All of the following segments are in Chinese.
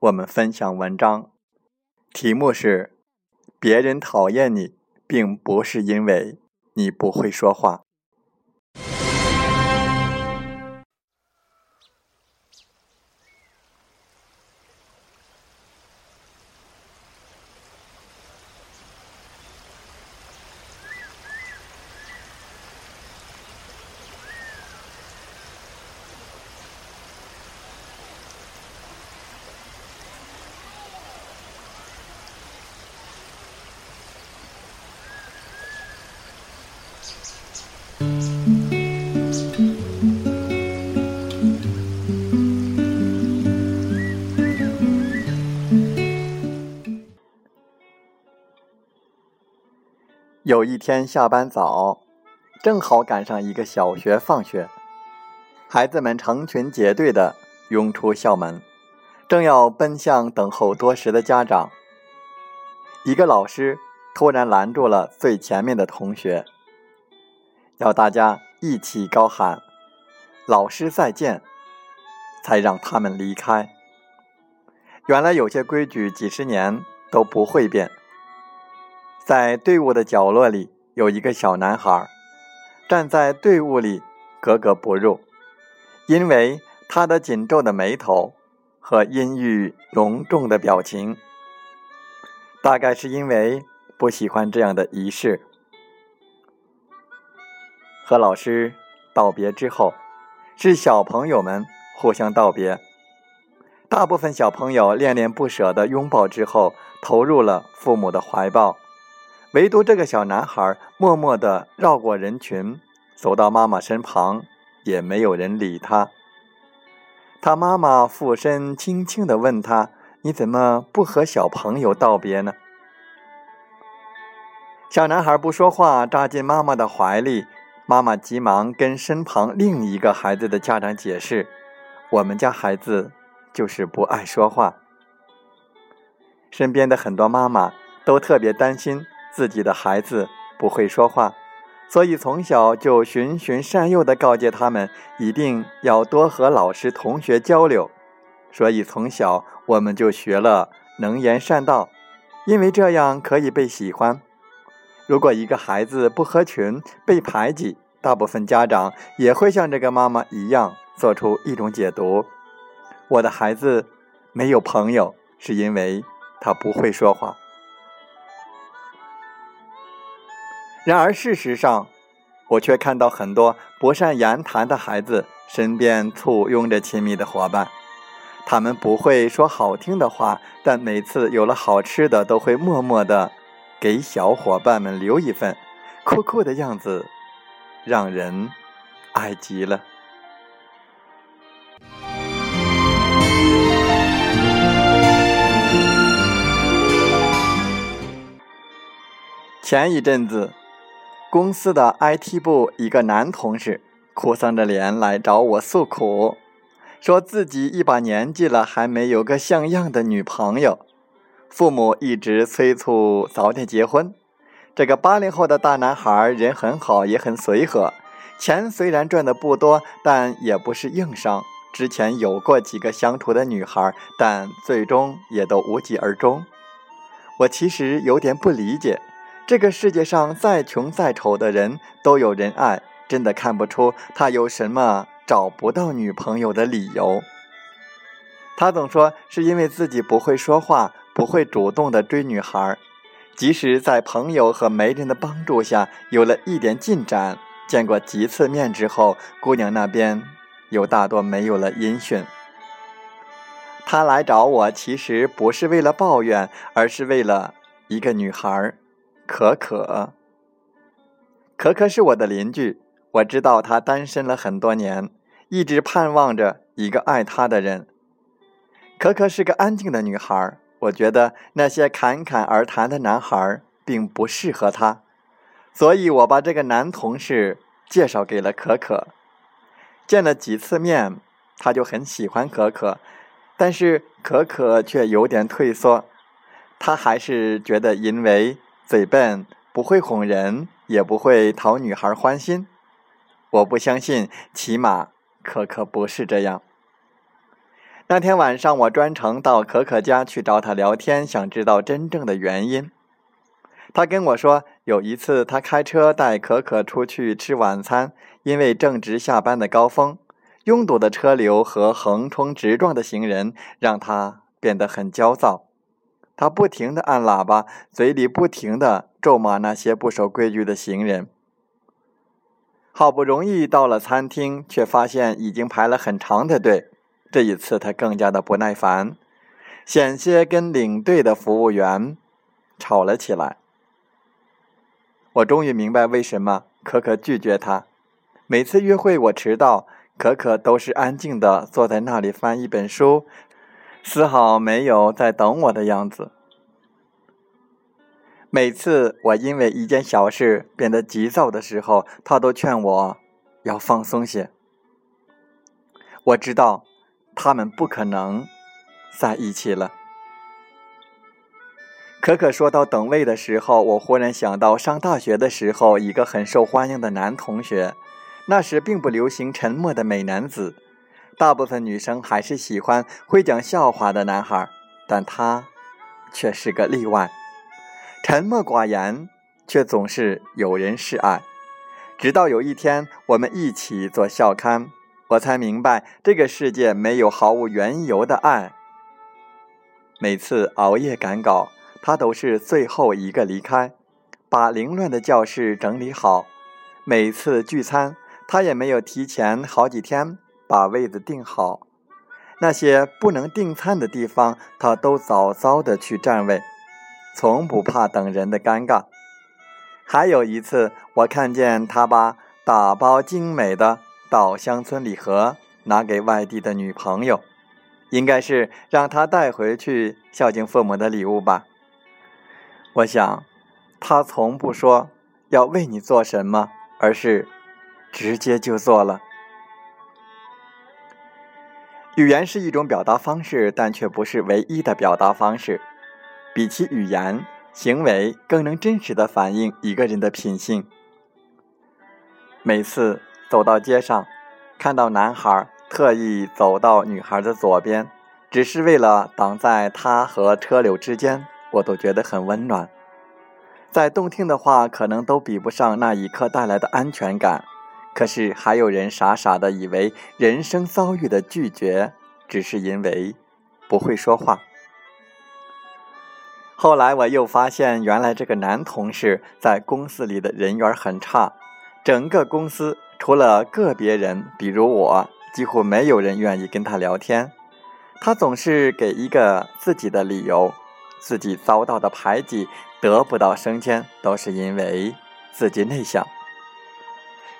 我们分享文章，题目是：别人讨厌你，并不是因为你不会说话。有一天下班早，正好赶上一个小学放学，孩子们成群结队的涌出校门，正要奔向等候多时的家长。一个老师突然拦住了最前面的同学，要大家一起高喊“老师再见”，才让他们离开。原来有些规矩几十年都不会变。在队伍的角落里，有一个小男孩，站在队伍里格格不入，因为他的紧皱的眉头和阴郁隆重的表情。大概是因为不喜欢这样的仪式。和老师道别之后，是小朋友们互相道别。大部分小朋友恋恋不舍的拥抱之后，投入了父母的怀抱。唯独这个小男孩默默地绕过人群，走到妈妈身旁，也没有人理他。他妈妈俯身轻轻地问他：“你怎么不和小朋友道别呢？”小男孩不说话，扎进妈妈的怀里。妈妈急忙跟身旁另一个孩子的家长解释：“我们家孩子就是不爱说话。”身边的很多妈妈都特别担心。自己的孩子不会说话，所以从小就循循善诱地告诫他们，一定要多和老师、同学交流。所以从小我们就学了能言善道，因为这样可以被喜欢。如果一个孩子不合群、被排挤，大部分家长也会像这个妈妈一样做出一种解读：我的孩子没有朋友，是因为他不会说话。然而，事实上，我却看到很多不善言谈的孩子身边簇拥着亲密的伙伴。他们不会说好听的话，但每次有了好吃的，都会默默的给小伙伴们留一份，酷酷的样子，让人爱极了。前一阵子。公司的 IT 部一个男同事哭丧着脸来找我诉苦，说自己一把年纪了还没有个像样的女朋友，父母一直催促早点结婚。这个八零后的大男孩人很好，也很随和，钱虽然赚的不多，但也不是硬伤。之前有过几个相处的女孩，但最终也都无疾而终。我其实有点不理解，这个世界上再穷再丑的人都有人爱，真的看不出他有什么找不到女朋友的理由。他总说是因为自己不会说话，不会主动的追女孩，即使在朋友和媒人的帮助下有了一点进展，见过几次面之后，姑娘那边。又大多没有了音讯。他来找我，其实不是为了抱怨，而是为了一个女孩，可可。可可是我的邻居，我知道她单身了很多年，一直盼望着一个爱她的人。可可是个安静的女孩，我觉得那些侃侃而谈的男孩并不适合他，所以我把这个男同事介绍给了可可。见了几次面，他就很喜欢可可，但是可可却有点退缩。他还是觉得因为嘴笨，不会哄人，也不会讨女孩欢心。我不相信，起码可可不是这样。那天晚上，我专程到可可家去找她聊天，想知道真正的原因。他跟我说，有一次他开车带可可出去吃晚餐，因为正值下班的高峰，拥堵的车流和横冲直撞的行人让他变得很焦躁。他不停地按喇叭，嘴里不停地咒骂那些不守规矩的行人。好不容易到了餐厅，却发现已经排了很长的队。这一次他更加的不耐烦，险些跟领队的服务员吵了起来。我终于明白为什么可可拒绝他。每次约会我迟到，可可都是安静的坐在那里翻一本书，丝毫没有在等我的样子。每次我因为一件小事变得急躁的时候，他都劝我要放松些。我知道他们不可能在一起了。可可说到等位的时候，我忽然想到上大学的时候，一个很受欢迎的男同学。那时并不流行沉默的美男子，大部分女生还是喜欢会讲笑话的男孩，但他却是个例外，沉默寡言，却总是有人示爱。直到有一天，我们一起做校刊，我才明白这个世界没有毫无缘由的爱。每次熬夜赶稿。他都是最后一个离开，把凌乱的教室整理好。每次聚餐，他也没有提前好几天把位子定好。那些不能订餐的地方，他都早早的去占位，从不怕等人的尴尬。还有一次，我看见他把打包精美的到乡村礼盒拿给外地的女朋友，应该是让他带回去孝敬父母的礼物吧。我想，他从不说要为你做什么，而是直接就做了。语言是一种表达方式，但却不是唯一的表达方式。比起语言，行为更能真实的反映一个人的品性。每次走到街上，看到男孩特意走到女孩的左边，只是为了挡在他和车流之间。我都觉得很温暖，再动听的话，可能都比不上那一刻带来的安全感。可是，还有人傻傻的以为人生遭遇的拒绝，只是因为不会说话。后来，我又发现，原来这个男同事在公司里的人缘很差，整个公司除了个别人，比如我，几乎没有人愿意跟他聊天。他总是给一个自己的理由。自己遭到的排挤，得不到升迁，都是因为自己内向。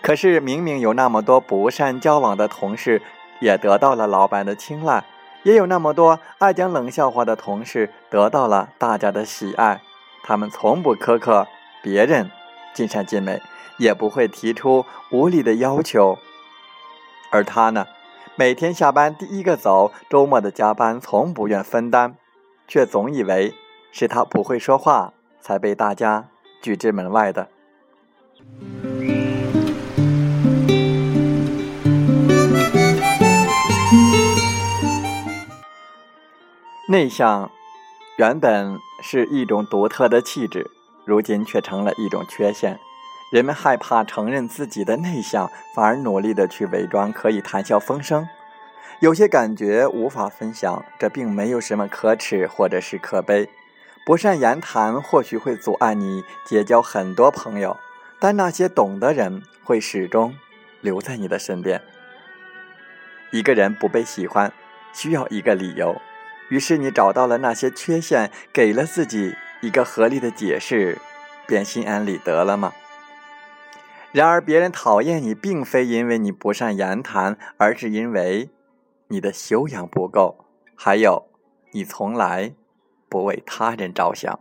可是明明有那么多不善交往的同事，也得到了老板的青睐；也有那么多爱讲冷笑话的同事，得到了大家的喜爱。他们从不苛刻别人尽善尽美，也不会提出无理的要求。而他呢，每天下班第一个走，周末的加班从不愿分担，却总以为是他不会说话，才被大家拒之门外的。内向，原本是一种独特的气质，如今却成了一种缺陷。人们害怕承认自己的内向，反而努力的去伪装，可以谈笑风生。有些感觉无法分享，这并没有什么可耻或者是可悲。不善言谈或许会阻碍你结交很多朋友，但那些懂的人会始终留在你的身边。一个人不被喜欢，需要一个理由。于是你找到了那些缺陷，给了自己一个合理的解释，便心安理得了吗？然而，别人讨厌你，并非因为你不善言谈，而是因为你的修养不够，还有你从来不为他人着想。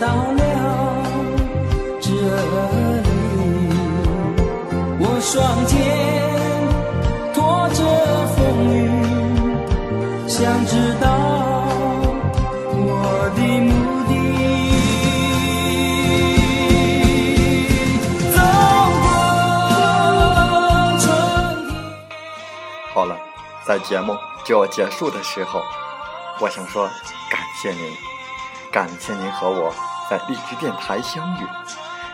到了这里，我双肩拖着风雨，想知道我的目的。走过春天。好了，在节目就要结束的时候，我想说感谢您，感谢您和我在荔枝电台相遇，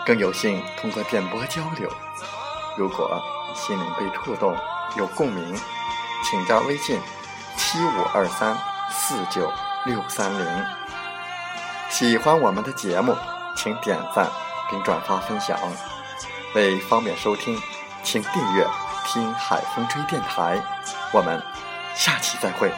更有幸通过电波交流。如果心灵被触动，有共鸣，请加微信七五二三四九六三零。喜欢我们的节目，请点赞并转发分享。为方便收听，请订阅“听海风吹电台”。我们下期再会。